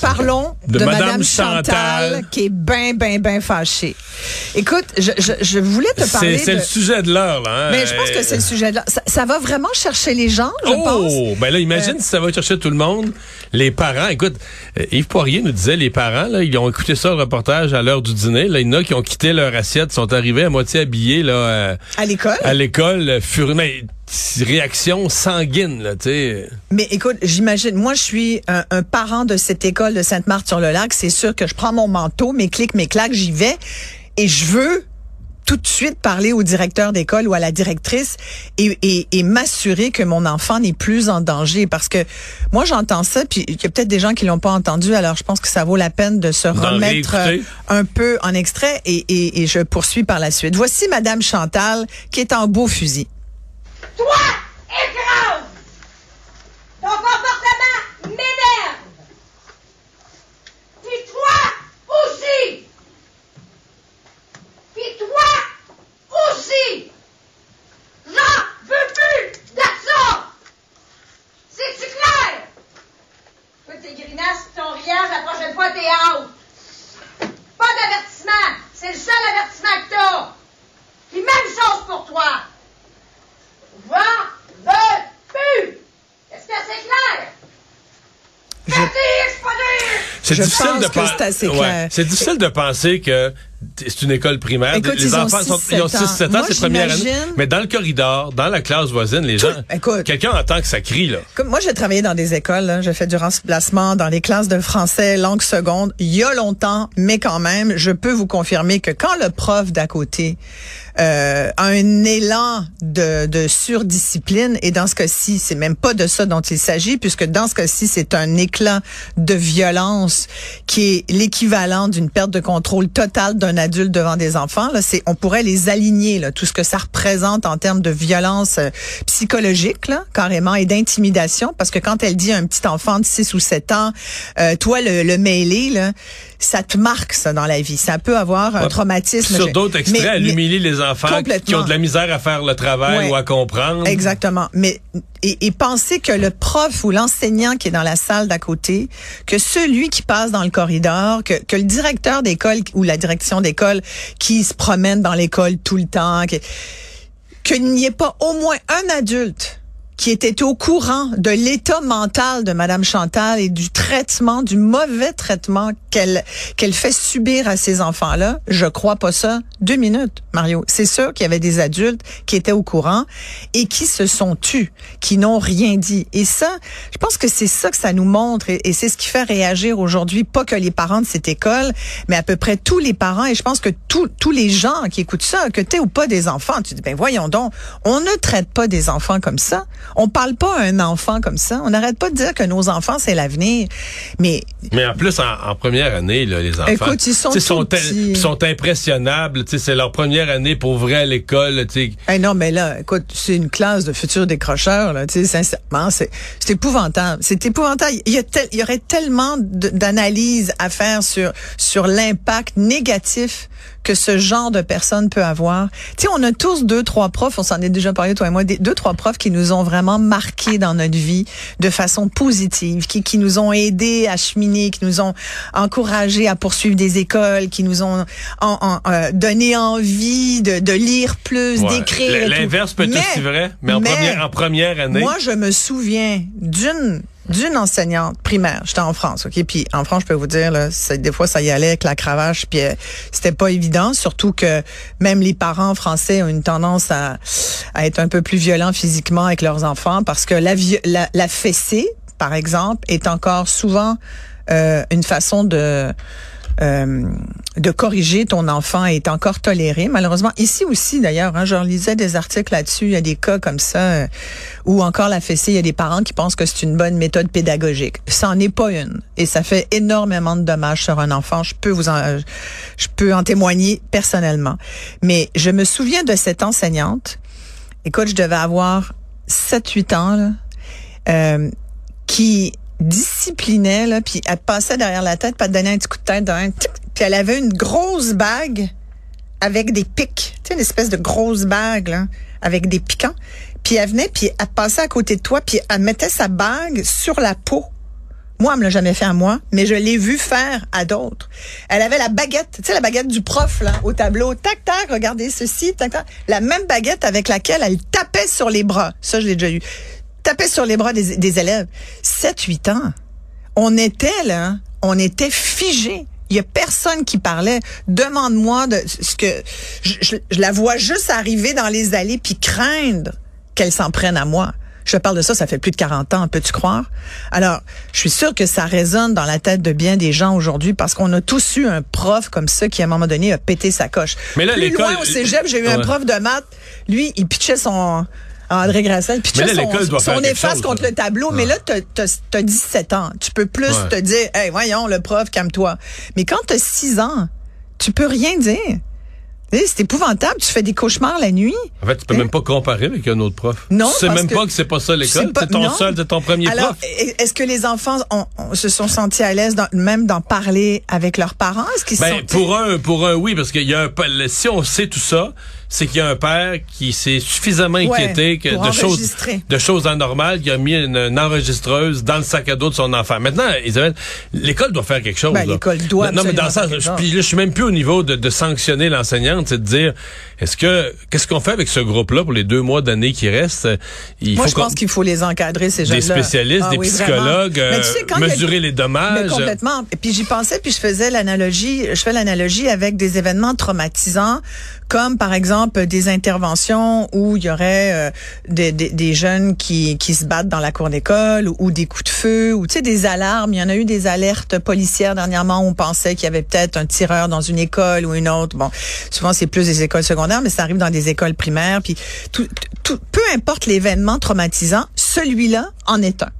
Parlons De de, Madame Madame, Chantal. Chantal, qui est bien, bien, bien fâchée. Écoute, je, je, je voulais te parler C'est de... le sujet de l'heure, là. hein? Mais je pense que c'est le sujet de là. Ça, ça va vraiment chercher les gens, je pense. Oh, ben là, imagine si ça va chercher tout le monde. Les parents, écoute, euh, Yves Poirier nous disait, les parents, là, ils ont écouté ça, le reportage, à l'heure du dîner. Là, il y en a qui ont quitté leur assiette, sont arrivés à moitié habillés, là, euh, À l'école. à l'école, euh, furieux. Mais, réaction sanguine, là, tu sais. Mais écoute, j'imagine, moi, je suis un, un parent de cette école de Sainte-Marthe-sur-le-Lac. C'est sûr que je prends mon manteau, mes clics, mes claques, j'y vais. Et je veux tout de suite parler au directeur d'école ou à la directrice et, et, et m'assurer que mon enfant n'est plus en danger. Parce que moi, j'entends ça, puis il y a peut-être des gens qui l'ont pas entendu, alors je pense que ça vaut la peine de se remettre euh, réécouter. un peu en extrait et, et, et je poursuis par la suite. Voici Madame Chantal qui est en beau fusil. Toi, écrase! Ton comportement m'énerve! Puis toi aussi! Puis toi aussi! J'en veux plus de! C'est-tu clair? Toi, tes grimaces pis ton riage, la prochaine fois, t'es out! Pas d'avertissement! C'est le seul avertissement que t'as! Puis même chose pour toi! J'en veux plus! Est-ce que c'est clair? Je... C'est difficile pense de que pen- c'est assez Ouais. C'est difficile de penser que c'est une école primaire. Écoute, les ils ont enfants six, sont, ils ont sept ans. 6-7 ans, c'est première année. Mais dans le corridor, dans la classe voisine, les gens, écoute. quelqu'un entend que ça crie, là. Comme moi, j'ai travaillé dans des écoles, j'ai fait du remplacement dans les classes de français langue seconde il y a longtemps, mais quand même, je peux vous confirmer que quand le prof d'à côté euh, un élan de, de surdiscipline, et dans ce cas-ci, c'est même pas de ça dont il s'agit, puisque dans ce cas-ci, c'est un éclat de violence qui est l'équivalent d'une perte de contrôle totale d'un adulte devant des enfants. Là, c'est, on pourrait les aligner, là, tout ce que ça représente en termes de violence euh, psychologique, là, carrément, et d'intimidation, parce que quand elle dit à un petit enfant de 6 ou 7 ans, euh, toi, le, le mêlé, là, ça te marque, ça, dans la vie. Ça peut avoir un Ouais. traumatisme. Sur d'autres extraits, mais- elle mais- humilie les enfants qui ont de la misère à faire le travail Ouais. ou à comprendre. Exactement. Mais et, et penser que le prof ou l'enseignant qui est dans la salle d'à côté, que celui qui passe dans le corridor, que, que le directeur d'école ou la direction d'école qui se promène dans l'école tout le temps, que qu'il n'y ait pas au moins un adulte qui était au courant de l'état mental de Madame Chantal et du traitement, du mauvais traitement qu'elle qu'elle fait subir à ces enfants-là, je crois pas ça. Deux minutes, Mario. C'est sûr qu'il y avait des adultes qui étaient au courant et qui se sont tus, qui n'ont rien dit. Et ça, je pense que c'est ça que ça nous montre et, et c'est ce qui fait réagir aujourd'hui, pas que les parents de cette école, mais à peu près tous les parents. Et je pense que tous tous les gens qui écoutent ça, que t'es ou pas des enfants, tu dis ben voyons donc, on ne traite pas des enfants comme ça. On parle pas à un enfant comme ça. On n'arrête pas de dire que nos enfants c'est l'avenir. Mais Mais en plus, en, en première année, là, les enfants, Écoute, ils sont sont, petits. sont impressionnables. tu sais, C'est leur première année pour vrai à l'école. Hey non, mais là, écoute, c'est une classe de futurs décrocheurs, là, tu sais, sincèrement, c'est, c'est épouvantable. C'est épouvantable. Il y, a tel- il y aurait tellement d'analyses à faire sur, sur l'impact négatif que ce genre de personne peut avoir. Tu sais, on a tous deux, trois profs, on s'en est déjà parlé, toi et moi, des, deux, trois profs qui nous ont vraiment marqués dans notre vie de façon positive, qui, qui nous ont aidés à cheminer, qui nous ont encouragés à poursuivre des écoles, qui nous ont en- en- euh, donné envie de, de lire plus, Ouais. d'écrire. L'inverse peut être aussi vrai, mais en, mais première, en première année. Moi, je me souviens d'une d'une enseignante primaire. J'étais en France, ok? Puis en France, je peux vous dire, là, des fois, ça y allait avec la cravache, puis euh, c'était pas évident. Surtout que même les parents français ont une tendance à, être un peu plus violents physiquement avec leurs enfants, parce que la, la, la fessée, par exemple, est encore souvent euh, une façon de euh, de corriger ton enfant est encore toléré. Malheureusement, ici aussi d'ailleurs, hein, je lisais des articles là-dessus, il y a des cas comme ça, euh, où encore la fessée, il y a des parents qui pensent que c'est une bonne méthode pédagogique. Ça n'en est pas une. Et ça fait énormément de dommages sur un enfant. Je peux vous en, je peux en témoigner personnellement. Mais je me souviens de cette enseignante. Écoute, je devais avoir 7-8 ans, là, euh, qui disciplinait, là, puis elle passait derrière la tête, pas te donner un petit coup de tête, d'un puis elle avait une grosse bague avec des pics, tu sais, une espèce de grosse bague, là, avec des piquants. Puis elle venait, puis elle passait à côté de toi, puis elle mettait sa bague sur la peau. Moi, elle me l'a jamais fait à moi, mais je l'ai vu faire à d'autres. Elle avait la baguette, tu sais, la baguette du prof, là, au tableau. Tac, tac, regardez ceci, tac, tac. La même baguette avec laquelle elle tapait sur les bras. Ça, je l'ai déjà eu tapait sur les bras des, des élèves. 7-8 ans. On était là, on était figé. Il y a personne qui parlait. Demande-moi de ce que je, je, je, la vois juste arriver dans les allées puis craindre qu'elle s'en prenne à moi. Je parle de ça, ça fait plus de 40 ans, peux-tu croire? Alors, je suis sûre que ça résonne dans la tête de bien des gens aujourd'hui parce qu'on a tous eu un prof comme ça qui, à un moment donné, a pété sa coche. Mais là, Plus loin au cégep, j'ai eu un prof de maths. Lui, il pitchait son, André Grasset. Puis tu son, son efface contre le tableau. Mais là, tu as, 17 ans. Tu peux plus te dire, hey, voyons, le prof, calme-toi. Mais quand tu as 6 ans, tu peux rien dire. C'est épouvantable. Tu fais des cauchemars la nuit. En fait, tu peux même pas comparer avec un autre prof. Non. Tu sais même pas que c'est pas ça l'école. C'est ton seul, c'est ton premier Alors, prof. Est-ce que les enfants ont, se sont sentis à l'aise même d'en parler avec leurs parents? Est-ce qu'ils ben, sont... pour un, pour un, oui, parce qu'il y a un, si on sait tout ça, c'est qu'il y a un père qui s'est suffisamment inquiété que de choses, de choses anormales, qui a mis une, enregistreuse dans le sac à dos de son enfant. Maintenant, Isabelle, l'école doit faire quelque chose. Ben, l'école doit. Non, mais dans ça, je, puis là, je suis même plus au niveau de, de sanctionner l'enseignante, c'est de dire, est-ce que, qu'est-ce qu'on fait avec ce groupe-là pour les deux mois d'année qui restent? Il Moi, je pense qu'il faut les encadrer, ces jeunes-là. Des spécialistes, ah des psychologues, euh, mesurer les dommages. Mais complètement. Et puis j'y pensais, puis je faisais l'analogie, je fais l'analogie avec des événements traumatisants, comme par exemple des interventions où il y aurait euh, des, des, des, jeunes qui, qui se battent dans la cour d'école ou, ou, des coups de feu ou tu sais des alarmes. Il y en a eu des alertes policières dernièrement où on pensait qu'il y avait peut-être un tireur dans une école ou une autre. Bon, souvent c'est plus des écoles secondaires, mais ça arrive dans des écoles primaires. Puis tout, tout peu importe l'événement traumatisant, celui-là en est un.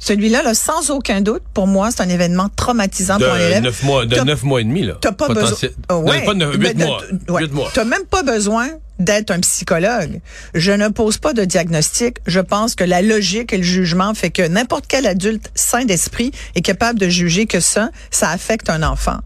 Celui-là, là, sans aucun doute, pour moi, c'est un événement traumatisant de pour l'élève. Neuf mois, de neuf mois et demi, là. T'as pas besoin. Oh, ouais. pas mois. Ouais. mois. T'as même pas besoin d'être un psychologue. Je ne pose pas de diagnostic. Je pense que la logique et le jugement fait que n'importe quel adulte sain d'esprit est capable de juger que ça, ça affecte un enfant.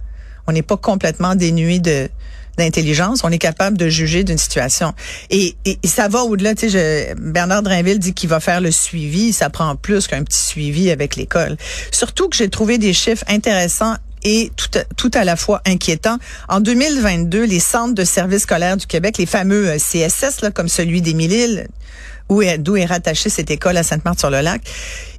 On n'est pas complètement dénué de, d'intelligence, on est capable de juger d'une situation. Et, et, ça va au-delà. Tu sais, Bernard Drinville dit qu'il va faire le suivi. Ça prend plus qu'un petit suivi avec l'école. Surtout que j'ai trouvé des chiffres intéressants et tout, tout à la fois inquiétants. En 2022, les centres de services scolaires du Québec, les fameux euh, CSS, là, comme celui d'Émile, où est, d'où est rattachée cette école à Sainte-Marthe-sur-le-Lac,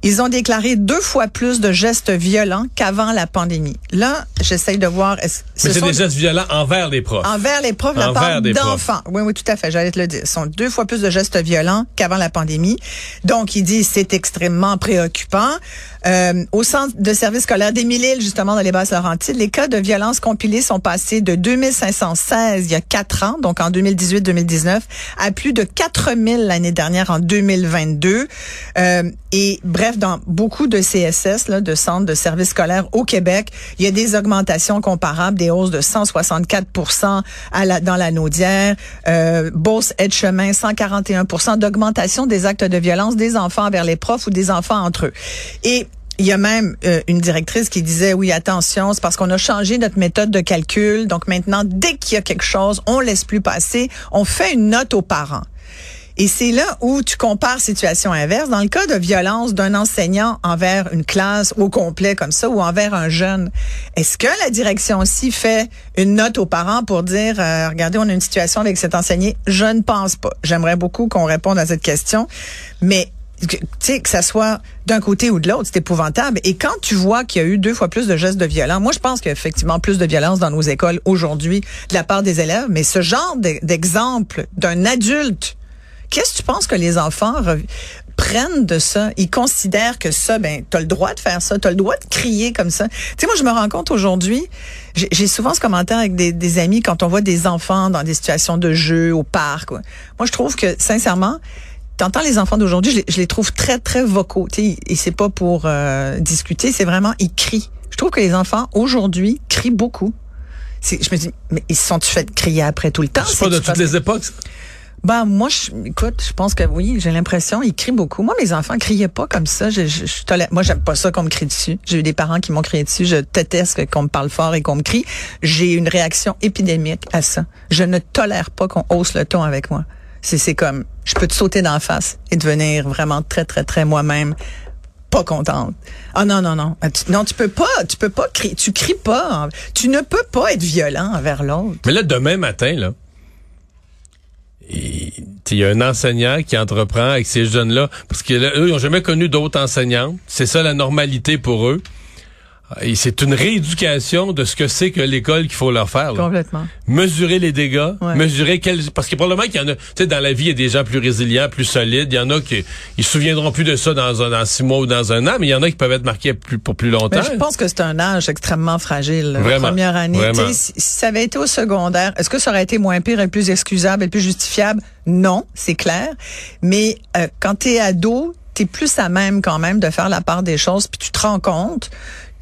ils ont déclaré deux fois plus de gestes violents qu'avant la pandémie. Là, j'essaye de voir. Mais c'est des gestes violents envers les profs. Envers les profs, la part d'enfants. Oui, oui, tout à fait. J'allais te le dire. Ce sont deux fois plus de gestes violents qu'avant la pandémie. Donc, il dit c'est extrêmement préoccupant. Euh, au centre de service scolaire d'Émile, justement, dans les Basses-Laurentides, les cas de violence compilés sont passés de 2516 il y a quatre ans, donc en 2018-2019, à plus de 4000 l'année dernière en 2022. Euh, et bref, dans beaucoup de CSS, là, de centres de services scolaires au Québec, il y a des augmentations comparables, des hausses de 164 à la, dans la Naudière, euh, Beauce Aide-Chemin, 141% d'augmentation des actes de violence des enfants vers les profs ou des enfants entre eux. Et il y a même euh, une directrice qui disait oui attention c'est parce qu'on a changé notre méthode de calcul donc maintenant dès qu'il y a quelque chose on laisse plus passer on fait une note aux parents et c'est là où tu compares situation inverse. Dans le cas de violence d'un enseignant envers une classe au complet comme ça ou envers un jeune, est-ce que la direction aussi fait une note aux parents pour dire, euh, regardez, on a une situation avec cet enseignant? Je ne pense pas. J'aimerais beaucoup qu'on réponde à cette question. Mais sais, que ça soit d'un côté ou de l'autre, c'est épouvantable. Et quand tu vois qu'il y a eu deux fois plus de gestes de violence, moi, je pense qu'il y a effectivement plus de violence dans nos écoles aujourd'hui de la part des élèves, mais ce genre d'exemple d'un adulte Qu'est-ce que tu penses que les enfants prennent de ça? Ils considèrent que ça, ben, t'as le droit de faire ça, t'as le droit de crier comme ça. Tu sais, moi, je me rends compte aujourd'hui, j'ai souvent ce commentaire avec des, des, amis quand on voit des enfants dans des situations de jeu au parc. Moi, je trouve que, sincèrement, T'entends les enfants d'aujourd'hui, je, les trouve très très vocaux, tu sais, et c'est pas pour euh, discuter, c'est vraiment ils crient. Je trouve que les enfants aujourd'hui crient beaucoup. Je me dis, mais ils se sont-tu fait crier après tout le temps? C'est pas de toutes les époques. Ben moi, je, écoute, je pense que oui, j'ai l'impression, ils crient beaucoup. Moi, mes enfants criaient pas comme ça. Je, je, je moi, j'aime pas ça qu'on me crie dessus. J'ai eu des parents qui m'ont crié dessus. Je déteste qu'on me parle fort et qu'on me crie. J'ai une réaction épidémique à ça. Je ne tolère pas qu'on hausse le ton avec moi. C'est, c'est comme, je peux te sauter d'en face et devenir vraiment très, très, très moi-même pas contente. Ah non non non. Ah, non, tu peux pas, tu peux pas crier, tu cries pas. Tu ne peux pas être violent envers l'autre. Mais là demain matin là, il y a un enseignant qui entreprend avec ces jeunes-là, parce qu'eux, ils n'ont jamais connu d'autres enseignants. C'est ça la normalité pour eux. Et c'est une rééducation de ce que c'est que l'école qu'il faut leur faire. Complètement. Mesurer les dégâts, mesurer quels... Parce que probablement qu'il y en a... Tu sais, dans la vie, il y a des gens plus résilients, plus solides. Il y en a qui ils se souviendront plus de ça dans, un, dans six mois ou dans un an, mais il y en a qui peuvent être marqués plus, pour plus longtemps. Mais je pense que c'est un âge extrêmement fragile. Vraiment. La première année. Si, si ça avait été au secondaire, est-ce que ça aurait été moins pire et plus excusable et plus justifiable? Non, c'est clair. Mais euh, quand tu es ado, tu es plus à même quand même de faire la part des choses, puis tu te rends compte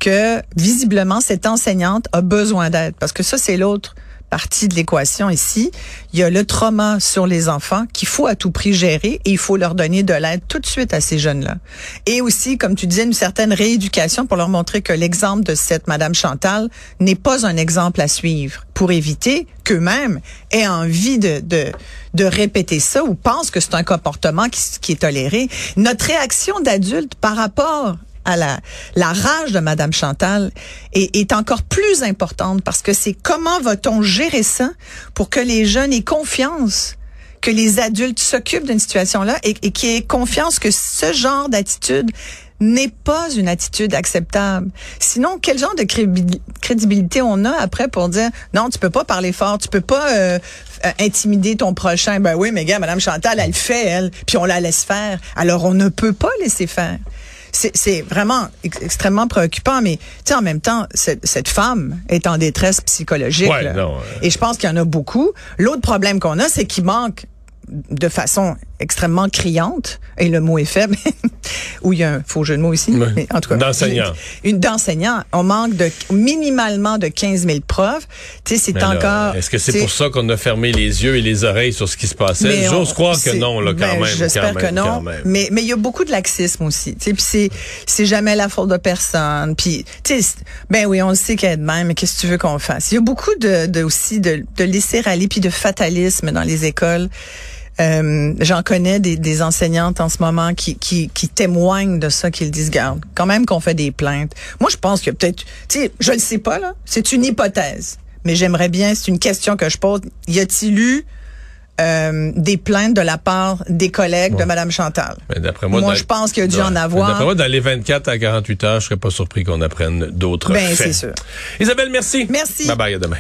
que visiblement cette enseignante a besoin d'aide parce que ça c'est l'autre partie de l'équation ici. Il y a le trauma sur les enfants qu'il faut à tout prix gérer et il faut leur donner de l'aide tout de suite à ces jeunes-là. Et aussi, comme tu disais, une certaine rééducation pour leur montrer que l'exemple de cette Madame Chantal n'est pas un exemple à suivre pour éviter qu'eux-mêmes aient envie de, de, de répéter ça ou pensent que c'est un comportement qui, qui est toléré. Notre réaction d'adulte par rapport à la, la rage de Madame Chantal est, est encore plus importante parce que c'est comment va-t-on gérer ça pour que les jeunes aient confiance que les adultes s'occupent d'une situation-là et, et qui aient confiance que ce genre d'attitude n'est pas une attitude acceptable? Sinon, quel genre de crédibilité on a après pour dire non, tu peux pas parler fort, tu peux pas euh, euh, intimider ton prochain? Ben oui, mais gars, Madame Chantal, elle fait elle, puis on la laisse faire. Alors on ne peut pas laisser faire c'est vraiment extrêmement préoccupant, mais en même temps, cette, cette, femme est en détresse psychologique. Et je pense qu'il y en a beaucoup. L'autre problème qu'on a, c'est qu'il manque de façon extrêmement criante, et le mot est faible, où il y a un faux jeu de mots ici, mais en tout cas. D'enseignants. Une, d'enseignants. On manque de minimalement de 15 000 profs. Tu sais, c'est encore... Est-ce que c'est pour ça qu'on a fermé les yeux et les oreilles sur ce qui se passait? J'ose croire que non, là, quand ben, même. J'espère que non. Mais, mais il y a beaucoup de laxisme aussi. Tu sais, puis c'est, c'est jamais la faute de personne. Puis, tu sais, ben oui, on le sait qu'elle est de même, mais qu'est-ce que tu veux qu'on fasse? Il y a beaucoup de, de aussi de, de laisser aller puis de fatalisme dans les écoles. Euh, J'en connais des, des, enseignantes en ce moment qui, qui, qui témoignent de ça, qu'ils disent, garde, quand même qu'on fait des plaintes. Moi, je pense que peut-être, tu sais, je ne sais pas, là, c'est une hypothèse, mais j'aimerais bien, c'est une question que je pose, y a-t-il eu euh, des plaintes de la part des collègues de Mme Chantal? moi, moi je pense qu'il y a dû en avoir. D'après moi, dans les 24 à 48 heures, je serais pas surpris qu'on apprenne d'autres ben, c'est sûr. Isabelle, merci. Merci. Bye bye, à demain.